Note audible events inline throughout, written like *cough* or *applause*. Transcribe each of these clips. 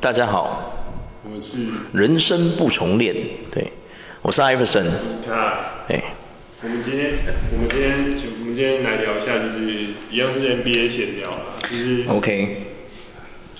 大家好，我是人生不重练，对，我是艾弗森，我们今天，我们今天，就我们今天来聊一下，就是一样是 NBA 闲聊啦，就是，OK，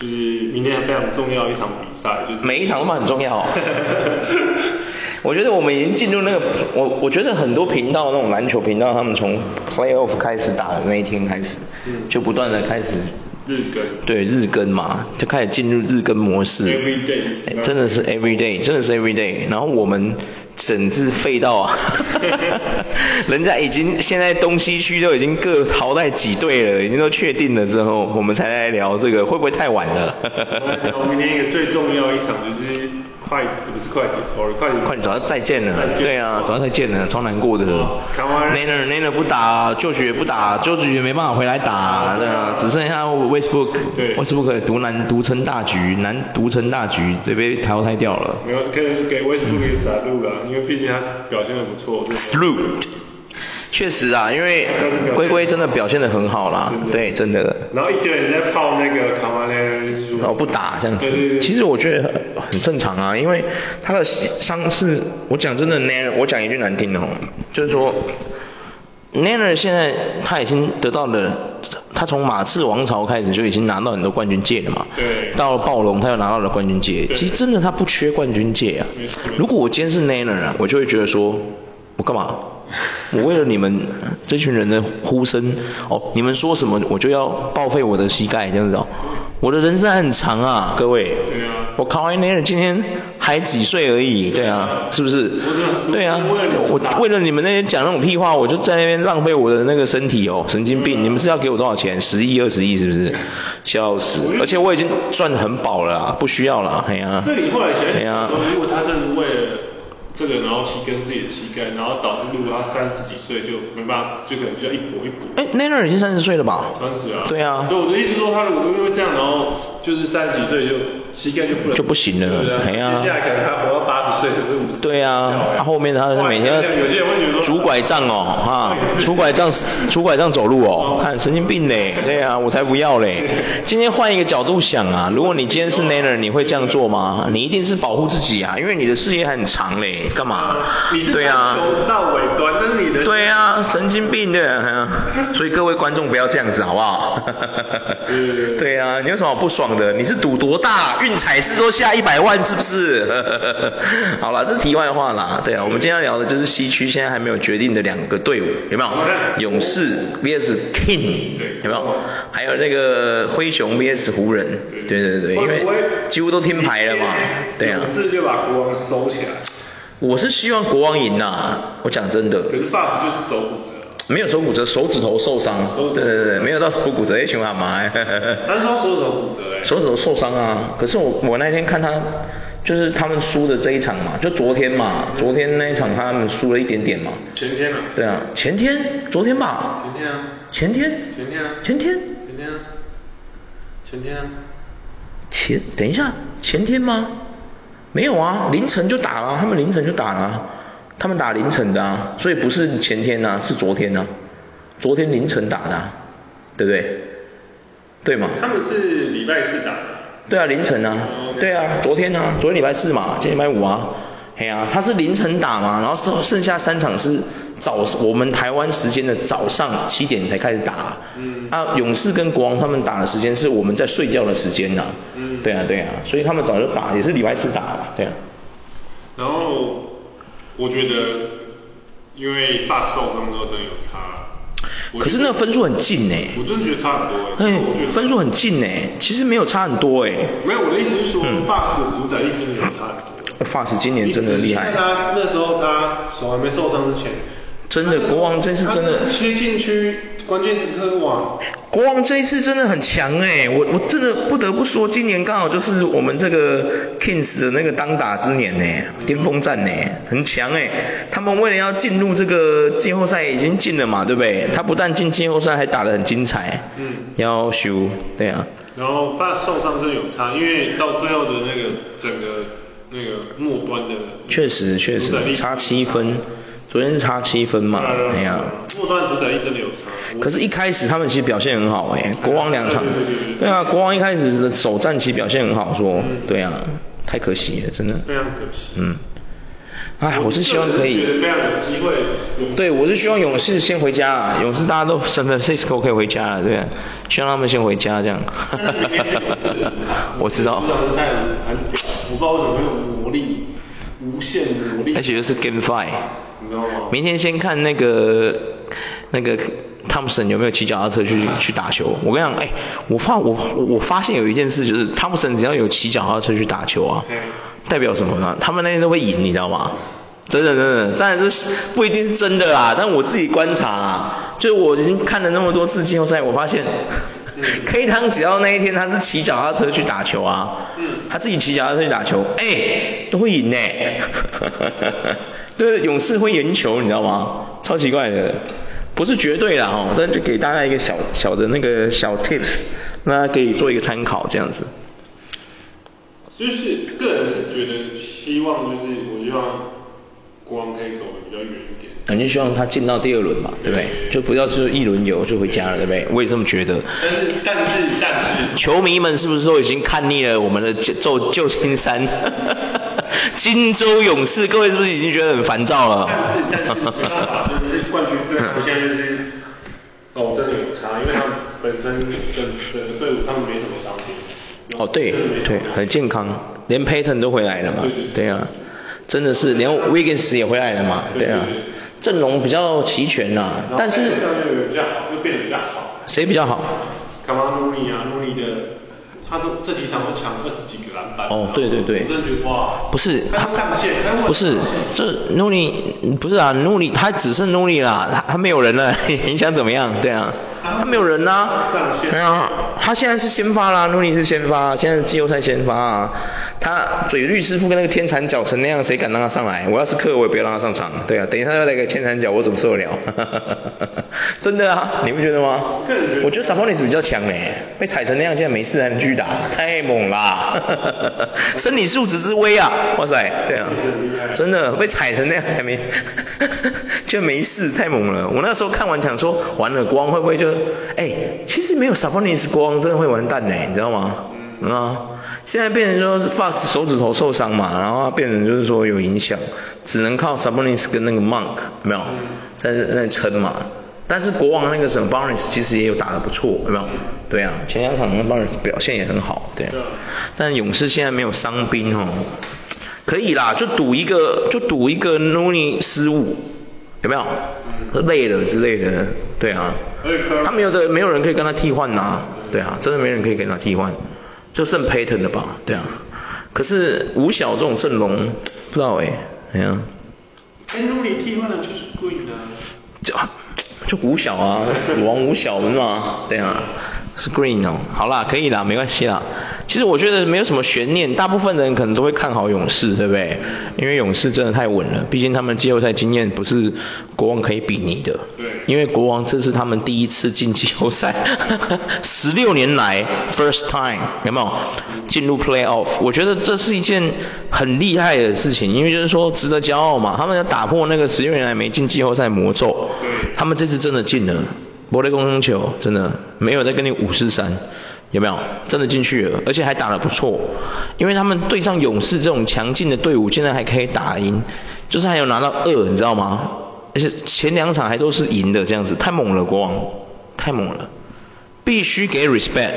就是明天非常重要一场比赛，就是每一场都很重要。*laughs* 我觉得我们已经进入那个，我我觉得很多频道那种篮球频道，他们从 Playoff 开始打的那一天开始，嗯。就不断的开始。日更，对日更嘛，就开始进入日更模式。Every day，欸、真的是 every day，真的是 every day。然后我们整治废到啊，*laughs* 人家已经现在东西区都已经各淘汰几队了，已经都确定了之后，我们才来聊这个，会不会太晚了？*laughs* 我们明天一个最重要一场就是快，不是快点，sorry，快点，快点早就再见了，对啊，早就再见了，超难过的。Naner Naner 不打，就学不打，就学没办法回来打，对啊，只剩下 Westbrook，对，Westbrook 独难独撑大局，难独撑大局，这被淘汰掉了。没有，可以给 Westbrook 一个 salute 啊，因为毕竟他表现的不错。Salute。确实啊，因为龟龟真的表现的很好啦，对，真的。然后一堆人在泡那个卡瓦内然后不打这样子，其实我觉得很正常啊，因为他的伤势，我讲真的，Naylor，我讲一句难听的哦，就是说，Naylor 现在他已经得到了，他从马刺王朝开始就已经拿到很多冠军戒了嘛，对，到了暴龙他又拿到了冠军戒，其实真的他不缺冠军戒啊，如果我今天是 Nanner 啊，我就会觉得说，我干嘛？我为了你们这群人的呼声，哦，你们说什么我就要报废我的膝盖这样子哦。我的人生还很长啊，各位。对啊。我卡瓦伊内尔今天还几岁而已，对啊，是不是？不是。对啊。我为了你们那些讲那种屁话，我就在那边浪费我的那个身体哦，神经病！你们是要给我多少钱？十亿、二十亿是不是？笑死！而且我已经赚得很饱了，不需要了，哎呀。这里后来想想，如果他真的为了。这个，然后去跟自己的膝盖，然后导致如果他三十几岁就没办法，就可能就要一搏一搏。哎，Naylor 已经三十岁了吧？三十啊。对啊。所以我的意思说，他如果因为这样，然后就是三十几岁就膝盖就不能就不行了，对啊。接下来可能他活到八十岁。对啊，他后面他是每天拄拐杖哦，哈，拄拐杖拄拐杖走路哦，看神经病嘞，对啊，我才不要嘞。*laughs* 今天换一个角度想啊，如果你今天是 Naylor，你会这样做吗？你一定是保护自己啊，因为你的事业很长嘞。干嘛？对啊，到尾端，但是你的对啊，神经病对啊，所以各位观众不要这样子好不好？*laughs* 对啊，你有什么不爽的？你是赌多大？运彩是说下一百万是不是？*laughs* 好了，这是题外话啦。对啊，我们今天要聊的就是西区现在还没有决定的两个队伍，有没有？勇士 VS King，有没有？还有那个灰熊 VS 湖人，对对对，因为几乎都听牌了嘛。对啊。勇士就把国王收起来。我是希望国王赢呐、啊，我讲真的。可是 Fox 就是手骨折。没有手骨折，手指头受伤。对对对，没有到手骨折，哎，穷阿妈。*laughs* 他是说手指头骨折哎。手指头受伤啊，可是我我那天看他，就是他们输的这一场嘛，就昨天嘛，昨天那一场他们输了一点点嘛。前天啊。对啊，前天，昨天吧。前天啊。前天。前天啊。前天。前天啊。前天啊。前，等一下，前天吗？没有啊，凌晨就打了，他们凌晨就打了，他们打凌晨的啊，所以不是前天啊，是昨天啊，昨天凌晨打的啊，对不对？对嘛？他们是礼拜四打的。对啊，凌晨啊，对啊，昨天啊，昨天礼拜四嘛，今天礼拜五啊，嘿啊，他是凌晨打嘛，然后剩剩下三场是早我们台湾时间的早上七点才开始打，嗯，啊，勇士跟国王他们打的时间是我们在睡觉的时间呐，嗯，对啊对啊，所以他们早就打，也是礼拜四打了，对啊。然后我觉得，因为 Fox 受伤之后真的有差，可是那个分数很近呢，我真的觉得差很多哎，哎，分数很近呢，其实没有差很多哎，没有，我的意思是说，Fox 的主宰力真的有差很多。Fox 今年真的厉害。他那时候他手还没受伤之前，真的国王真是真的切进去关键时刻哇！国王这一次真的很强哎，我我真的不得不说，今年刚好就是我们这个 Kings 的那个当打之年呢，巅峰战呢，很强哎。他们为了要进入这个季后赛已经进了嘛，对不对？他不但进季后赛，还打得很精彩。嗯。要修，对啊。然后他受伤真的有差，因为到最后的那个整个那个末端的。确实确实差七分，昨天是差七分嘛，哎呀、啊。末段不等于真的有差。可是，一开始他们其实表现很好哎、欸，国王两场，对啊，国王一开始的首战其实表现很好，说，对啊，太可惜了，真的。非常可惜。嗯。哎，我是希望可以。非常有机会。对，我是希望勇士先回家啊，勇士大家都 San Francisco 可以回家了，对，希望他们先回家这样。*laughs* 我知道。我不知道为什么有魔力，无限魔力。而且就是 Game Five。明天先看那个那个 Thompson 有没有骑脚踏车去去打球。我跟你讲，哎，我发我我发现有一件事就是 Thompson 只要有骑脚踏车去打球啊。代表什么呢？他们那天都会赢，你知道吗？真的真的，当然这是不一定是真的啦，但我自己观察啊，就我已经看了那么多次季后赛，我发现、嗯、*laughs* K 汤只要那一天他是骑脚踏车去打球啊，嗯，他自己骑脚踏车去打球，哎、欸，都会赢呢。对，勇士会赢球，你知道吗？超奇怪的，不是绝对的哦，但就给大家一个小小的那个小 tips，那可以做一个参考这样子。就是个人是觉得希望就是我希望国王可以走的比较远一点。肯定希望他进到第二轮嘛，对不对？就不要就是一轮游就回家了，对不对？我也这么觉得。但是但是但是。球迷们是不是都已经看腻了我们的旧旧金山？*laughs* 金州勇士，各位是不是已经觉得很烦躁了？但是但是没办法，就是冠军队，他们现在就是哦真的有差，因为他们本身整整个队伍他们没什么伤病。哦，对对，很健康，连 Payton 都回来了嘛，对，对，对，对啊，真的是，连 Wiggins 也回来了嘛，对，啊，阵容比较齐全呐，但是，又比较好，又变得比较好，谁比较好？卡马努尼啊，努尼的，他都这几场都抢二十几个篮板，哦，对对对，我真的觉得哇，不是，他上线，不是，这努尼不是啊，努尼他只剩努尼啦，他他没有人了，*laughs* 你想怎么样？对啊。他没有人呐、啊，没有、啊，他现在是先发啦，努尼是先发，现在是季后赛先发啊。他嘴绿师傅跟那个天蚕脚成那样，谁敢让他上来？我要是客，我也不要让他上场。对啊，等一下他要来个天蚕脚，我怎么受得了？*laughs* 真的啊，你不觉得吗？我觉得 Sabonis 比较强诶，被踩成那样，竟然没事还能继续打，太猛啦！*laughs* 生理素质之威啊，哇塞，对啊，真的被踩成那样还没，*laughs* 就没事，太猛了。我那时候看完想说，完了，光会不会就，哎，其实没有 Sabonis，国王真的会完蛋呢，你知道吗？嗯啊。现在变成说是 Fox 手指头受伤嘛，然后变成就是说有影响，只能靠 Sabonis 跟那个 Monk 有没有在那撑嘛。但是国王那个什么 Barnes 其实也有打得不错，有没有？对啊，前两场那个 Barnes 表现也很好，对啊。但勇士现在没有伤兵哦，可以啦，就赌一个，就赌一个 Looney 失误，有没有？累了之类的，对啊。他没有的，没有人可以跟他替换呐，对啊，真的没人可以跟他替换。就剩 Payton 了吧，对啊。可是五小这种阵容，不知道哎、欸，怎样？哎，努里替换的就是 Green 的。就就五小啊，死亡五小是吗？对啊。是 Green 哦，好啦，可以啦，没关系啦。其实我觉得没有什么悬念，大部分人可能都会看好勇士，对不对？因为勇士真的太稳了，毕竟他们季后赛经验不是国王可以比拟的。对。因为国王这是他们第一次进季后赛，*laughs* 十六年来 first time 有没有进入 playoff？我觉得这是一件很厉害的事情，因为就是说值得骄傲嘛。他们要打破那个十六年来没进季后赛魔咒，他们这次真的进了。博雷公球真的没有在跟你五四三，有没有？真的进去了，而且还打得不错。因为他们对上勇士这种强劲的队伍，现在还可以打赢，就是还有拿到二，你知道吗？而且前两场还都是赢的，这样子太猛了，国王太猛了，必须给 respect，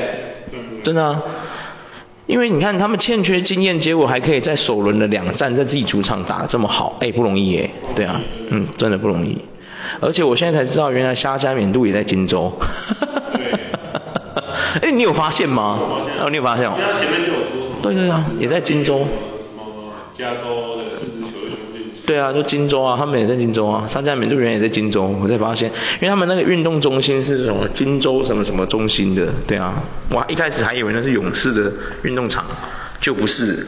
真的。因为你看他们欠缺经验，结果还可以在首轮的两战在自己主场打得这么好，哎，不容易耶，对啊，嗯，真的不容易。而且我现在才知道，原来虾加冕度也在金州。对。*laughs* 哎，你有发现吗？哦，你有发现哦。他前面就有说。对对啊，也在金州。什么加州的四支球队。对啊，就金州啊，他们也在金州啊。虾加冕度原来也在金州，我才发现，因为他们那个运动中心是什么金州什么什么中心的，对啊。哇，一开始还以为那是勇士的运动场，就不是。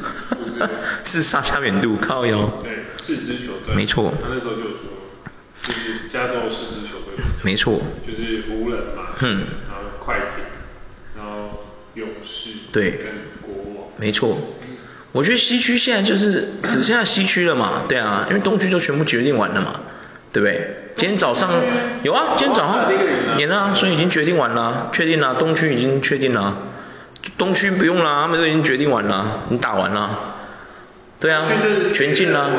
是沙加冕度靠腰。对，四支球队。没错。他那时候就有说。就是加州四支球队，没错，就是湖人嘛，嗯，然后快艇，然后勇士，对，跟国王，没错。我觉得西区现在就是只剩下西区了嘛，对啊，因为东区都全部决定完了嘛，对不对？今天早上有啊，今天早上演了啊，所以已经决定完了，确定了，东区已经确定了，东区不用了，他们都已经决定完了，你打完了。对啊，全进了。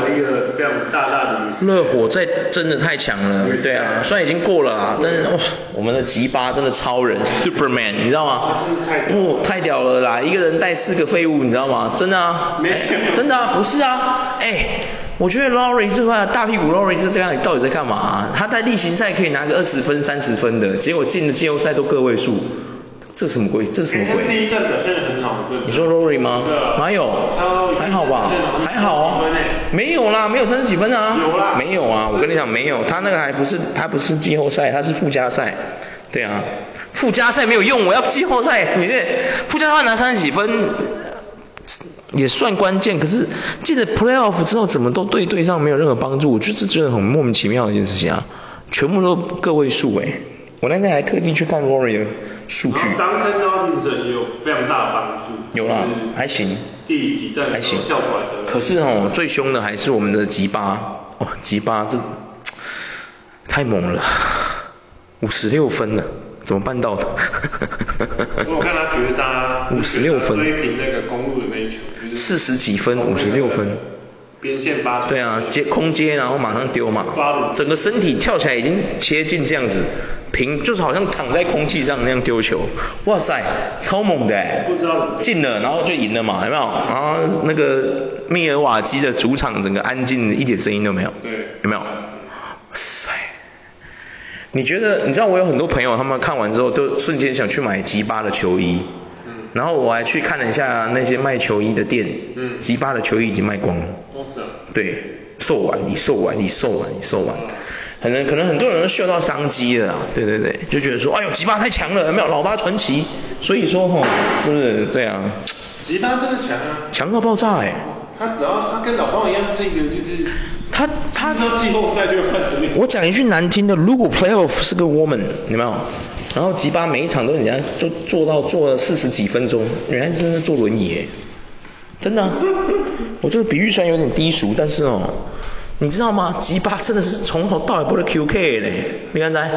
热火在真的太强了，对啊，虽然已经过了啊，但是哇，我们的吉巴真的超人，Superman，你知道吗？哦，太屌了啦，一个人带四个废物，你知道吗？真的啊，真的啊，不是啊，哎，我觉得 Lowry 这块大屁股 Lowry 是这样，你到底在干嘛啊？他在例行赛可以拿个二十分、三十分的，结果进了季后赛都个位数。这什么鬼？这什么鬼？第一站表现得很好，你说 Rory 吗？哪有？还好吧？还好啊。没有啦，没有三十几分啊。有啦。没有啊，我跟你讲没有，他那个还不是，他不是季后赛，他是附加赛。对啊，附加赛没有用，我要季后赛。你这附加赛拿三十几分也算关键，可是进了 Playoff 之后，怎么都对队上没有任何帮助？我觉得这真的很莫名其妙的一件事情啊，全部都个位数哎。我那天还特地去看的数据。当天的精神也有非常大的帮助。有啦，还行。第几站还行。可是哦，最凶的还是我们的吉巴。哦，吉巴这太猛了，五十六分了，怎么办到的？我看他绝杀。*laughs* 五十六分。追平那个公路的那一球。四十几分，五十六分。边线发球。对啊，接空接然后马上丢嘛。整个身体跳起来已经接近这样子。平就是好像躺在空气上那样丢球，哇塞，超猛的哎！不知道进了，然后就赢了嘛，有没有？然后那个密尔瓦基的主场整个安静，一点声音都没有。对。有没有？哇塞！你觉得？你知道我有很多朋友，他们看完之后都瞬间想去买吉巴的球衣。嗯。然后我还去看了一下那些卖球衣的店。嗯。吉巴的球衣已经卖光了。都是啊。对，售完，已售完，已售完，已售完。可能可能很多人都嗅到商机了，对对对，就觉得说，哎呦，吉巴太强了，有没有？老八传奇，所以说吼，是不是？对啊。吉巴真的强啊。强到爆炸哎。他只要他跟老八一样，是一个就是。他他。到季后赛就会换成那个。我讲一句难听的，如果 Playoff 是个 woman，有没有？然后吉巴每一场都人家就坐到坐了四十几分钟，原来真的坐轮椅，真的、啊。我这个比喻虽然有点低俗，但是哦。你知道吗？吉巴真的是从头到尾不是 QK 嘞，你看在，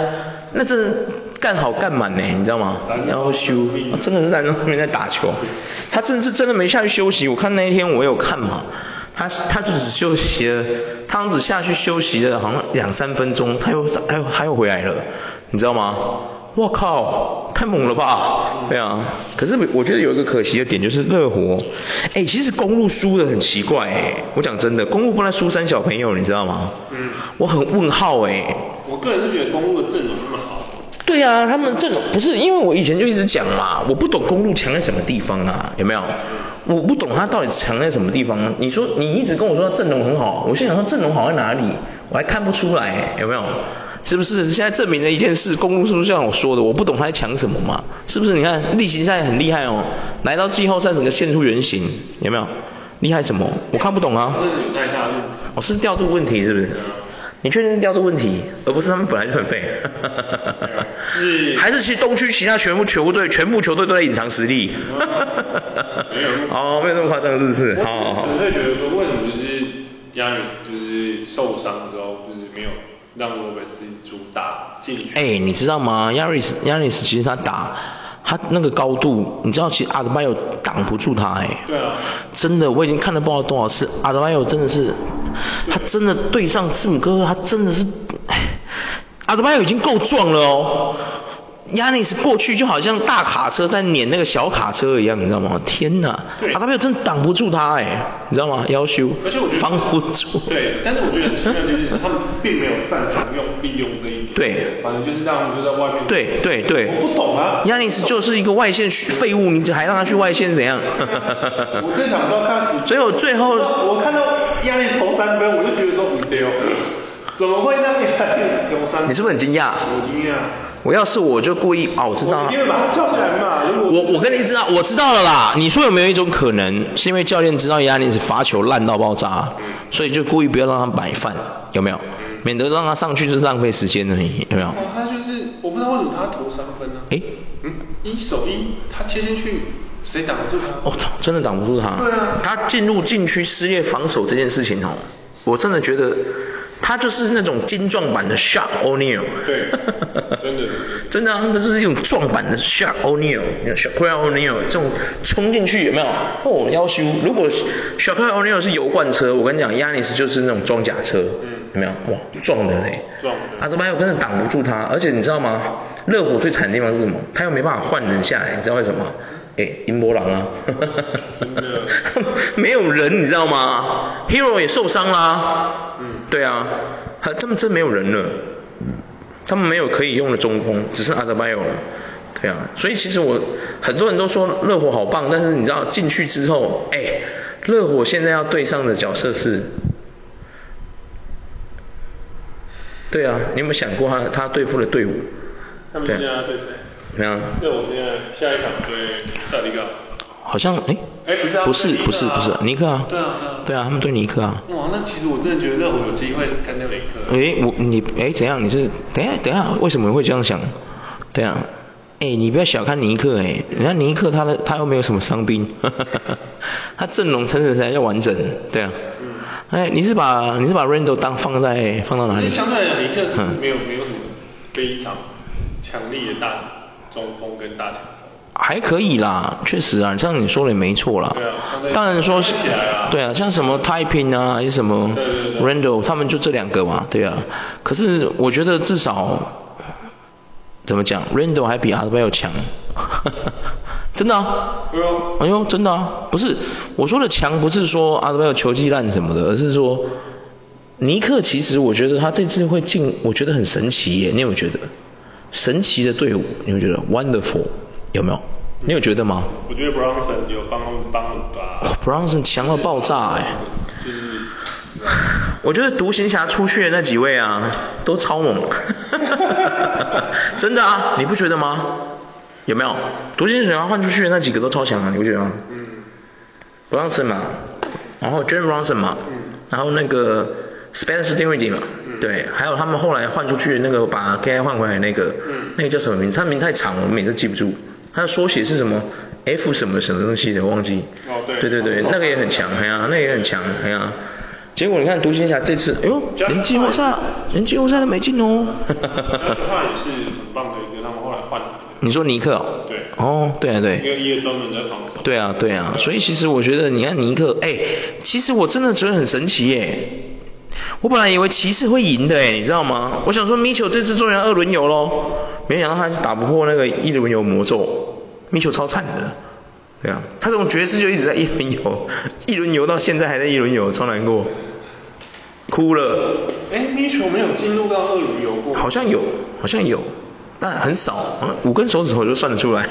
那真的干好干满呢，你知道吗？然后休，真的是在那边在打球，他真的是真的没下去休息。我看那一天我有看嘛，他他就只休息了，他只下去休息了好像两三分钟，他又他又他又回来了，你知道吗？我靠，太猛了吧！对啊，可是我觉得有一个可惜的点就是热火，哎，其实公路输的很奇怪哎，我讲真的，公路不能输三小朋友，你知道吗？嗯。我很问号哎。我个人是觉得公路的阵容那么好。对啊，他们阵容不是，因为我以前就一直讲嘛，我不懂公路强在什么地方啊，有没有？我不懂他到底强在什么地方。你说你一直跟我说他阵容很好，我心想说阵容好在哪里？我还看不出来，有没有？是不是现在证明了一件事？公路是不是像我说的？我不懂他在抢什么嘛？是不是？你看例行赛很厉害哦，来到季后赛整个现出原形，有没有？厉害什么？我看不懂啊。是。哦，是调度问题是不是？你确定是调度问题，而不是他们本来就很废？*laughs* 是。还是其实东区其他全部球队全部球队都在隐藏实力？没有。哦，没有那么夸张，是不是？好好好。我会觉得说，为什么就是亚尼斯就是受伤之后就是没有？让罗本斯主打进去。哎，你知道吗？亚瑞斯，亚瑞斯其实他打他那个高度，你知道其实阿德巴有挡不住他哎。对啊。真的，我已经看了不知道多少次，阿德巴有真的是，他真的对上字母哥，他真的是，阿德巴有已经够壮了哦。亚尼斯过去就好像大卡车在碾那个小卡车一样，你知道吗？天哪！阿德巴约真的挡不住他哎，你知道吗？夭寿。而且我觉得防不住。对，但是我觉得很奇怪就是他们并没有擅长用利用这一点。对。反正就是让就在外面。对对对。我不懂啊。亚尼斯就是一个外线废物，你还让他去外线怎样？*laughs* 我这场都看。最后最后。我看到亚尼斯投三分，我就觉得说不对哦，怎么会让亚尼斯投三分？你是不是很惊讶？我惊讶。我要是我就故意哦，我知道了。因为把他叫起来嘛。我我跟你知道，我知道了啦。你说有没有一种可能，是因为教练知道亚尼斯罚球烂到爆炸，所以就故意不要让他买饭，有没有？免得让他上去就是浪费时间而已，有没有？哦，他就是我不知道为什么他投三分呢？诶，嗯，一手一，他切进去，谁挡得住他？哦，真的挡不住他。对啊。他进入禁区撕裂防守这件事情哦，我真的觉得他就是那种精壮版的 Shaq O'Neal。对，真的。*laughs* 真的啊，这是一种壮版的 Shaq O'Neal，Shaquille O'Neal 这种冲进去有没有？哦，要修。如果 Shaquille O'Neal 是油罐车，我跟你讲，Giannis 就是那种装甲车，嗯，有没有？哇，撞的嘞。撞的。阿德巴约根本挡不住他，而且你知道吗？热火最惨的地方是什么？他又没办法换人下来，你知道为什么？哎，英波狼啊。真的。*laughs* 没有人，你知道吗？Hero 也受伤啦。嗯。对啊，他他们真没有人了。他们没有可以用的中锋，只剩阿德巴约了。对啊，所以其实我很多人都说热火好棒，但是你知道进去之后，哎，热火现在要对上的角色是，对啊，你有没有想过他他对付的队伍？他们现在对谁？没有。热火现在下一场对塞尔提克。好像哎，哎不是啊，不是不是不是尼克啊，对啊对啊，他们对尼克啊。哇，那其实我真的觉得热火有机会干掉尼克。哎，我你哎怎样？你是等下等下，为什么会这样想？对啊，哎你不要小看尼克哎，人家尼克他的他又没有什么伤兵，*laughs* 他阵容层层才叫完整，对啊。嗯。哎，你是把你是把 Randle 当放在放到哪里？相对尼克是没有没有什么非常强力的大中锋跟大强。还可以啦，确实啊，像你说的也没错啦。对啊，当然说是，对啊，像什么 Typing 啊，还是什么 Randle，他们就这两个嘛，对啊。可是我觉得至少怎么讲，Randle 还比阿德巴约强，*laughs* 真的啊。哎呦，真的啊，不是我说的强，不是说阿德巴约球技烂什么的，而是说尼克其实我觉得他这次会进，我觉得很神奇耶，你有没有觉得？神奇的队伍，你有没有觉得 Wonderful？有没有？你有觉得吗？我觉得 Bronson 有帮帮很大。，Bronson 强到爆炸哎！就是，我觉得独行侠出去的那几位啊，都超猛。*laughs* 真的啊，你不觉得吗？有没有？独行侠换出去的那几个都超强啊，你不觉得吗？嗯。Bronson 嘛，然后 Jalen Bronson 嘛，嗯、然后那个 Spencer Dinwiddie 嘛，嗯、对，还有他们后来换出去的那个把 KI 换回来那个，嗯、那个叫什么名字？他名太长了，我每次记不住。他的缩写是什么？F 什么什么东西的，忘记。哦，对。对对对，那个也很强，哎呀，那个也很强，哎呀。结果你看独行侠这次，哎呦，连季后赛，连季后赛都没进哦。哈哈哈哈哈。他也是很棒的一个，他们后来换。你说尼克？对。哦，对啊对。一个一个专门在防守。对啊对啊，所以其实我觉得，你看尼克，哎，其实我真的觉得很神奇耶。我本来以为骑士会赢的哎，你知道吗？我想说米球这次终于二轮游喽，没想到他是打不破那个一轮游魔咒。米球超惨的，对啊，他这种爵士就一直在一轮游，*laughs* 一轮游到现在还在一轮游，超难过，哭了。哎，米球没有进入到二轮游过？好像有，好像有，但很少，五根手指头就算得出来。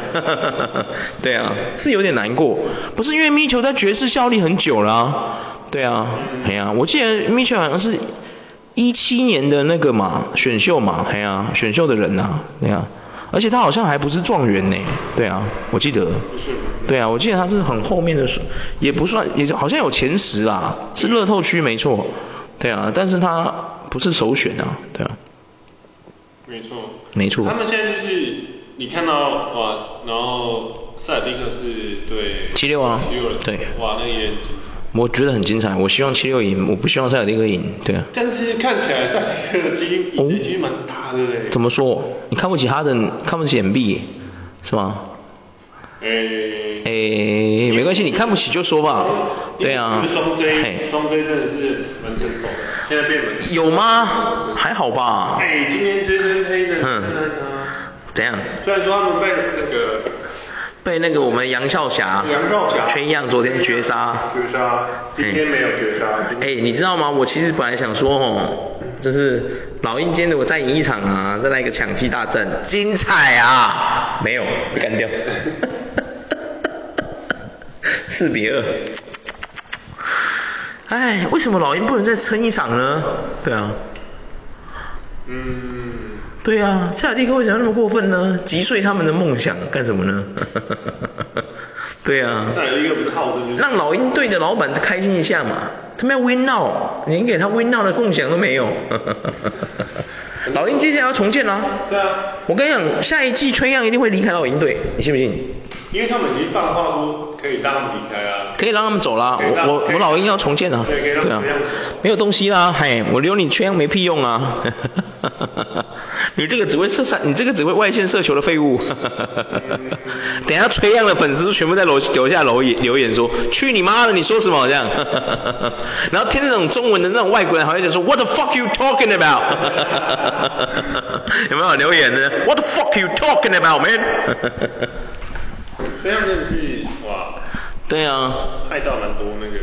*laughs* 对啊，是有点难过，不是因为米球在爵士效力很久了。对啊，哎呀、啊，我记得米球好像是一七年的那个嘛，选秀嘛，哎呀、啊，选秀的人呐、啊，对啊，而且他好像还不是状元呢，对啊，我记得，不是，对啊，我记得他是很后面的，也不算，也好像有前十啊，是乐透区没错，对啊，但是他不是首选啊，对啊，没错，没错，他们现在就是你看到哇，然后塞尔蒂克是对七六啊，七六人，对，哇，那个也。我觉得很精彩，我希望七六赢，我不希望塞尔蒂克赢，对啊。但是看起来塞尔蒂克的基因赢的几率蛮大的嘞。怎么说？你看不起哈登，看不起 MB，是吗？诶、欸。诶、欸，没关系，你看不起就说吧。对啊。双 J，双 J 真的是蛮成熟的，现在变稳。有吗？还好吧。哎、欸，今天 Jason Tatum 嗯。怎样？虽然说他们被那个。被那个我们杨少侠，杨少侠，全样昨天绝杀，绝杀，今天没有绝杀。哎、欸，你知道吗？我其实本来想说哦，就是老鹰今天如果再赢一场啊，再来一个抢七大战，精彩啊！没有，被干掉。*laughs* 四比二。哎，为什么老鹰不能再撑一场呢？对啊。嗯。对啊，夏尔蒂克为什么那么过分呢？击碎他们的梦想干什么呢？*laughs* 对啊。让老鹰队的老板开心一下嘛，他们要 win now，连给他 win now 的梦想都没有。*laughs* 老鹰接下来要重建了。对啊。我跟你讲，下一季崔样一定会离开老鹰队，你信不信？因为他们已经放话说可以让他们离开啊。可以让他们走啦，我我我老鹰要重建了。对，可以让他们走。没有东西啦，嘿，我留你缺氧没屁用啊。*laughs* 你这个只会射杀，你这个只会外线射球的废物。*laughs* 等下崔样的粉丝全部在楼楼下留言留言说，去你妈的，你说什么这样？*laughs* 然后听那种中文的那种外国人好像就说，What the fuck you talking about？有没有留言呢？What the fuck you talking about man？崔样真的是哇。对啊。害到蛮多那个。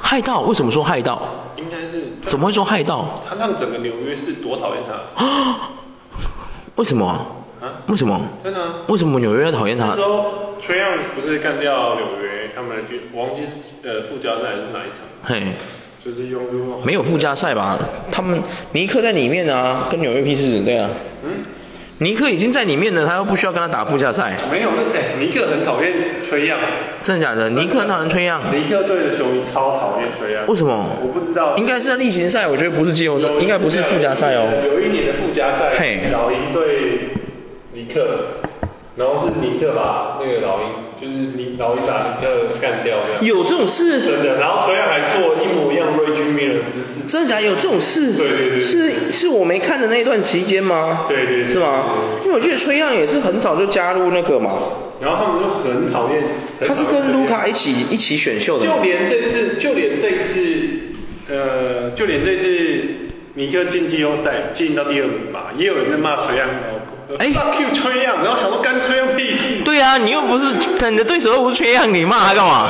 害到？为什么说害到？应该是。怎么会说害到？他让整个纽约市多讨厌他。为什么啊？为什么？真的啊？为什么纽约要讨厌他？那时候崔样不是干掉纽约，他们就忘记呃附加赛是哪一场？嘿。就是用没有附加赛吧？他们尼克在里面啊，跟纽约屁事，对啊。嗯。尼克已经在里面了，他又不需要跟他打附加赛。没有，那哎，尼克很讨厌崔样。真的假的？尼克很讨厌崔样。尼克队的球迷超讨厌崔样。为什么？我不知道。应该是在例行赛，我觉得不是季后赛，应该不是附加赛哦。有一年的附加赛，老鹰对尼克，然后是尼克把那个老鹰。就是你老鹰把尼克干掉这样。有这种事？真的，然后崔样还做一模一样 Reggie Miller 的姿势。真的假的？有这种事？对对对。是是我没看的那段期间吗？对对对。是吗？因为我记得崔样也是很早就加入那个嘛。然后他们就很讨厌。他是跟卢卡一起一起选秀的。就连这次，就连这次，呃，就连这次尼克进季后赛进到第二名吧，也有人在骂崔样。哎，fuck you 崔样，然后想说干崔样屁。对啊，你又不是，你的对手又不是崔样，你骂他干嘛？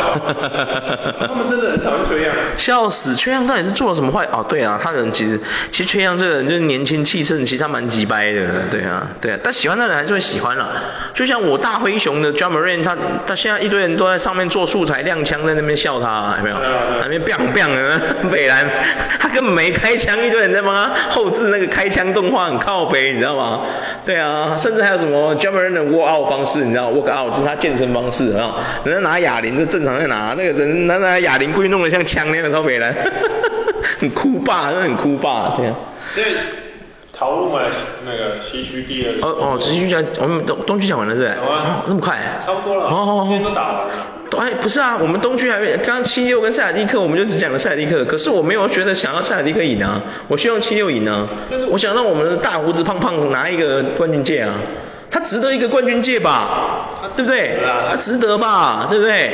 *laughs* 他们真的很讨厌崔样。笑死，崔样到底是做了什么坏？哦，对啊，他人其实，其实崔样这个人就是年轻气盛，其实他蛮急掰的，对啊，对啊，但喜欢的人还是会喜欢啦。就像我大灰熊的 Ja Morant，他他现在一堆人都在上面做素材亮枪，在那边笑他，有没有？那边 biang biang 的 *laughs* 北兰，他根本没开枪，一堆人在帮他后置那个开枪动画，很靠北，你知道吗？对啊。啊，甚至还有什么 Ja Morant 的 work out 方式，你知道 work out 就是他健身方式啊，人家拿哑铃就正常在拿，那个人拿拿哑铃故意弄得像枪那样超美来，很酷霸，真的很酷霸，对啊。对，讨论完那个西区第二。哦哦，西区讲我们东东区讲完了是不是？好啊，那么快？差不多了。好好好，都打完了。哎，不是啊，我们东区还没，刚七六跟塞尔蒂克，我们就只讲了塞尔蒂克，可是我没有觉得想要塞尔蒂克赢啊，我希望七六赢啊，我想让我们的大胡子胖胖拿一个冠军戒啊，他值得一个冠军戒吧，对不对？他值得吧，对不对？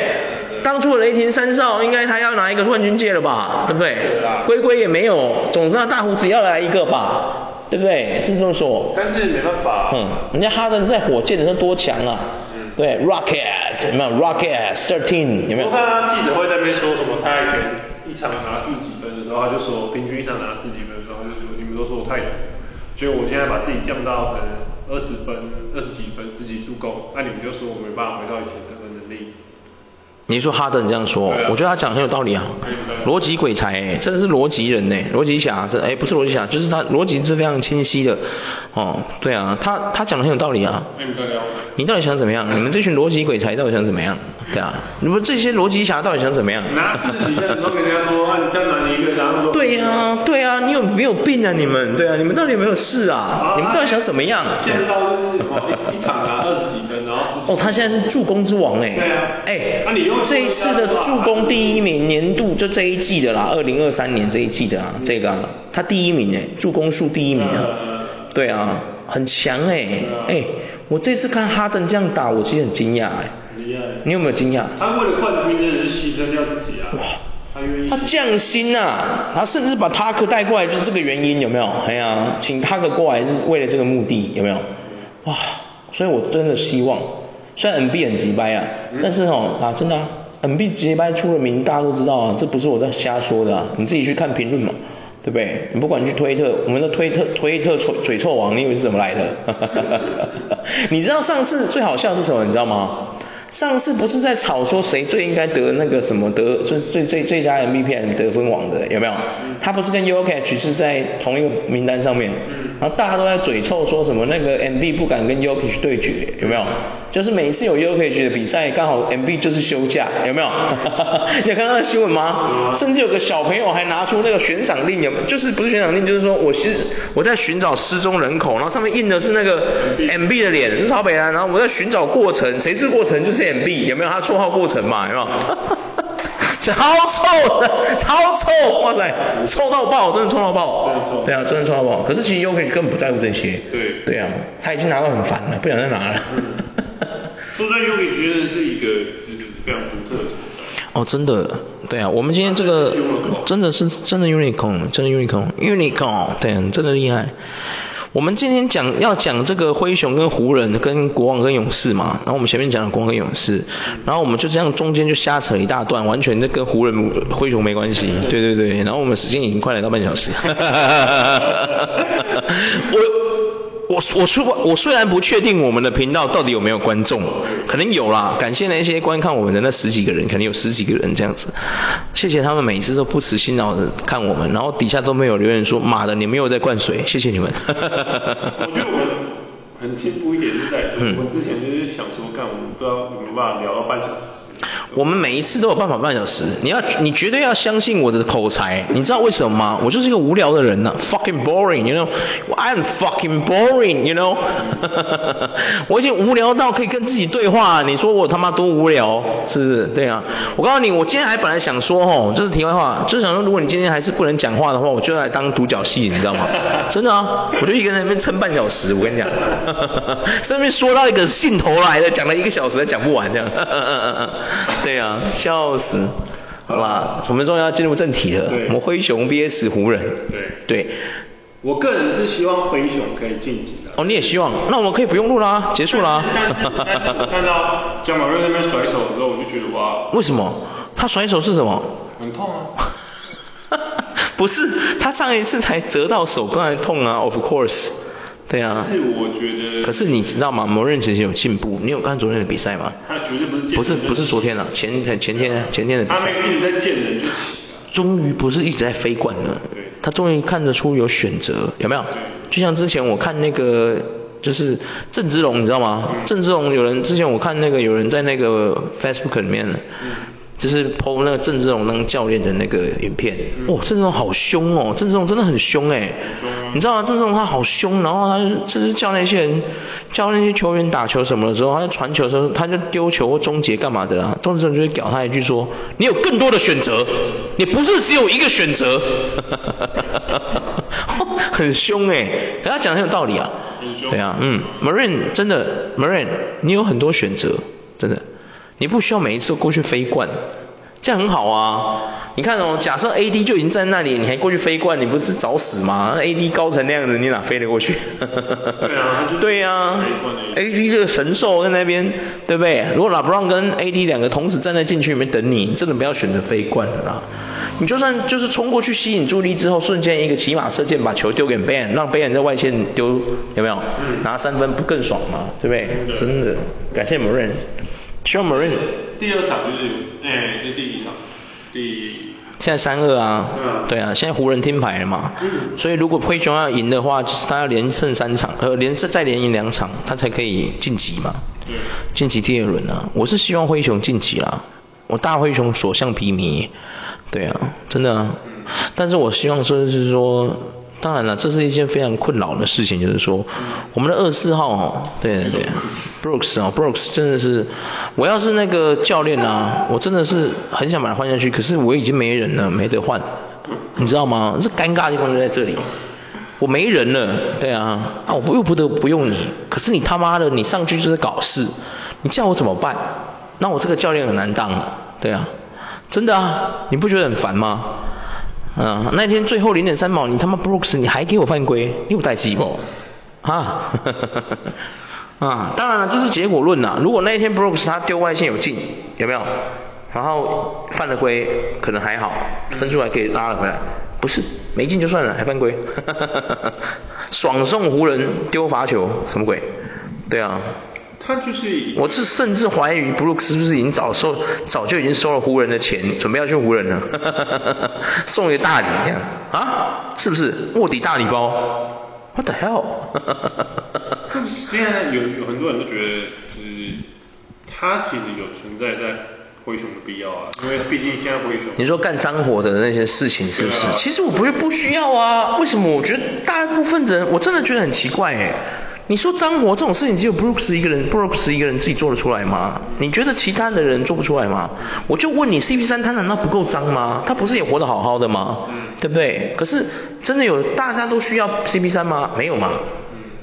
当初的雷霆三少应该他要拿一个冠军戒了吧，对不对？龟龟也没有，总之大胡子要来一个吧，对不对？是这么说。但是没办法。嗯，人家哈登在火箭的时候多强啊。对，Rocket 有没有？Rocket thirteen 有没有？我看他记者会在那边说什么，他以前一场拿四几分的时候，他就说平均一场拿四几分的时候，他就说你们都说我太难，所以我现在把自己降到可能二十分、二十几分，自己助攻，那你们就说我没办法回到以前的能力。你说哈登这样说，我觉得他讲很有道理啊，逻辑鬼才、欸，真的是逻辑人呢、欸，逻辑侠，这哎不是逻辑侠，就是他逻辑是非常清晰的，哦，对啊，他他讲的很有道理啊。你到底想怎么样？你们这群逻辑鬼才到底想怎么样？对啊，你们这些逻辑侠到底想怎么样？拿人家说，啊你一个人拿那么多？对啊，对啊，你有没有病啊你们？对啊，你们到底有没有事啊？你们到底想怎么样？见到就是一场拿二十几分，然后哦，他现在是助攻之王哎、欸。对啊。哎、欸，那你用。这一次的助攻第一名，年度就这一季的啦，二零二三年这一季的啊，这个啊，他第一名哎，助攻数第一名啊，对啊，很强哎，哎，我这次看哈登这样打，我其实很惊讶哎，你有没有惊讶？他为了冠军真的是牺牲掉自己啊，哇，他愿意，他降薪啊，他甚至把塔克带过来就是这个原因有没有？哎呀，请塔克过来是为了这个目的有没有？哇，所以我真的希望。虽然 NB 很急掰啊，但是哦啊真的啊，NB 急掰出了名，大家都知道啊，这不是我在瞎说的啊，你自己去看评论嘛，对不对？你不管去推特，我们的推特推特嘴嘴臭王，你以为是怎么来的？*laughs* 你知道上次最好笑是什么？你知道吗？上次不是在吵说谁最应该得那个什么得最最最最佳 MVP 得分王的有没有？他不是跟 Jokic 是在同一个名单上面，然后大家都在嘴臭说什么那个 MB 不敢跟 Jokic 对决有没有？就是每一次有 Jokic 的比赛，刚好 MB 就是休假有没有？*laughs* 你有看到那新闻吗？甚至有个小朋友还拿出那个悬赏令，有？就是不是悬赏令，就是说我是我在寻找失踪人口，然后上面印的是那个 MB 的脸，是超北兰，然后我在寻找过程，谁是过程就是。UTMB 有没有？他绰号过程嘛，有没有？*laughs* 超臭的，超臭，哇塞，臭到爆，真的臭到爆，对啊，真的臭到爆。可是其实 Jokic 根本不在乎这些，对，对啊，他已经拿到很烦了，不想再拿了。*laughs* 说真的，Jokic 觉得是一个就是非常独特的存在。哦，真的，对啊，我们今天这个真的是真的 unicorn，真的 unicorn，unicorn，对，真的厉害。我们今天讲要讲这个灰熊跟湖人跟国王跟勇士嘛，然后我们前面讲了国王跟勇士，然后我们就这样中间就瞎扯一大段，完全跟湖人灰熊没关系，对对对，然后我们时间已经快来到半小时，哈我。我我说我虽然不确定我们的频道到底有没有观众，可能有啦。感谢那些观看我们的那十几个人，可能有十几个人这样子。谢谢他们每一次都不辞辛劳的看我们，然后底下都没有留言说妈的你没有在灌水，谢谢你们。我觉得我们很进步一点是在，我们之前就是想说干，我们不知道有没有办法聊到半小时。我们每一次都有办法半小时，你要你绝对要相信我的口才，你知道为什么吗？我就是一个无聊的人呐，fucking boring，you know，I'm fucking boring，you know，*laughs* 我已经无聊到可以跟自己对话，你说我他妈多无聊，是不是？对啊，我告诉你，我今天还本来想说吼，这是题外话，就是想说如果你今天还是不能讲话的话，我就来当独角戏，你知道吗？*laughs* 真的啊，我就一个人在那边撑半小时，我跟你讲，*laughs* 顺便说到一个兴头来了，讲了一个小时还讲不完这样。对啊，笑死！好啦，我们终于要进入正题了。对，我们灰熊 VS 湖人。对。对。我个人是希望灰熊可以晋级的。哦，你也希望？那我们可以不用录啦，结束啦。看到加马瑞那边甩手的时候，我就觉得哇。为什么？他甩手是什么？很痛啊。不是，他上一次才折到手，刚才痛啊，of course。对啊，是我觉得。可是你知道吗？某人其实有进步。你有看昨天的比赛吗？他绝对不是。不是不是昨天了，前前前天前天的比赛。他没一直在见人就起。终于不是一直在飞惯了。他终于看得出有选择，有没有？就像之前我看那个就是郑芝龙，你知道吗？郑芝龙有人之前我看那个有人在那个 Facebook 里面。就是 PO 那个郑志龙当教练的那个影片，哦，郑志龙好凶哦，郑志龙真的很凶哎，你知道吗？郑志龙他好凶，然后他就是叫那些人，教那些球员打球什么的时候，他就传球的时候，他就丢球或终结干嘛的啊？郑志龙就会屌他一句说，你有更多的选择，你不是只有一个选择，*laughs* 很凶哎，可他讲的很有道理啊，对啊，嗯，Marine 真的，Marine 你有很多选择，真的。你不需要每一次都过去飞冠，这样很好啊。你看哦，假设 AD 就已经在那里，你还过去飞冠，你不是找死吗？那 AD 高成那样子，你哪飞得过去？对啊，对呀，AD 这个神兽在那边，对不对？如果 LeBron 跟 AD 两个同时站在禁区里面等你，你真的不要选择飞冠了。你就算就是冲过去吸引注意力之后，瞬间一个骑马射箭把球丢给 Ben，让 Ben 在外线丢，有没有？嗯。拿三分不更爽吗？对不对？对真的，感谢 Marine。John Marine，第二场就是，哎，这第一场？第现在三二啊，对啊，现在湖人听牌了嘛，嗯，所以如果灰熊要赢的话，就是他要连胜三场，呃，连胜再连赢两场，他才可以晋级嘛，对，晋级第二轮啊，我是希望灰熊晋级啦，我大灰熊所向披靡，对啊，真的但是我希望说就是说。当然了，这是一件非常困扰的事情，就是说，我们的二四号哦，对对对，Brooks 哦，Brooks 真的是，我要是那个教练啊，我真的是很想把他换下去，可是我已经没人了，没得换，你知道吗？这尴尬的地方就在这里，我没人了，对啊，啊我不又不得不用你，可是你他妈的你上去就是搞事，你叫我怎么办？那我这个教练很难当啊，对啊，真的啊，你不觉得很烦吗？啊，那天最后零点三毛，你他妈 Brooks，你还给我犯规，又带鸡不？啊，*laughs* 啊，当然了，这是结果论呐。如果那一天 Brooks 他丢外线有进，有没有？然后犯了规，可能还好，分数还可以拉了回来。不是，没进就算了，还犯规，*laughs* 爽送湖人丢罚球，什么鬼？对啊。他就是，我是甚至怀疑布鲁克斯是不是已经早收，早就已经收了湖人的钱，准备要去湖人了，*laughs* 送一个大礼这样啊？是不是卧底大礼包？What the hell？*laughs* 现在有有很多人都觉得，就是他其实有存在在灰熊的必要啊，因为毕竟现在灰熊。你说干脏活的那些事情是不是？啊、其实我不是不需要啊，为什么？我觉得大部分人，我真的觉得很奇怪哎。你说脏活这种事情只有 Brooks 一个人，Brooks 一个人自己做得出来吗？你觉得其他的人做不出来吗？我就问你，CP3 他难道不够脏吗？他不是也活得好好的吗？对不对？可是真的有大家都需要 CP3 吗？没有嘛。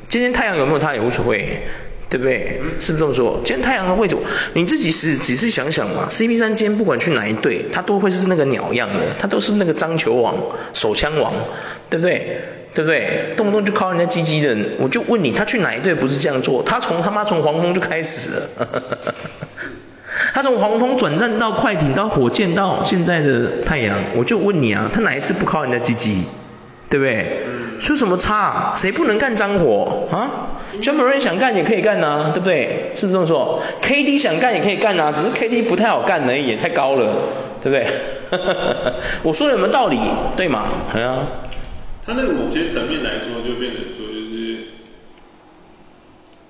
今天太阳有没有他也无所谓。对不对？是不是这么说？今天太阳的位置，你自己是仔细想想嘛。CP3 今天不管去哪一队，他都会是那个鸟样的，他都是那个脏球王、手枪王，对不对？对不对？动不动就靠人家鸡鸡的人，我就问你，他去哪一队不是这样做？他从他妈从黄蜂就开始了，*laughs* 他从黄蜂转战到快艇到火箭到现在的太阳，我就问你啊，他哪一次不靠人家鸡鸡？对不对？说什么差？谁不能干脏活啊？Ja Morant 想干也可以干啊，对不对？是不是这么说？KD 想干也可以干啊，只是 KD 不太好干而已，太高了，对不对？*laughs* 我说的有没有道理？对吗？对啊。他那个某些层面来说，就变成说就是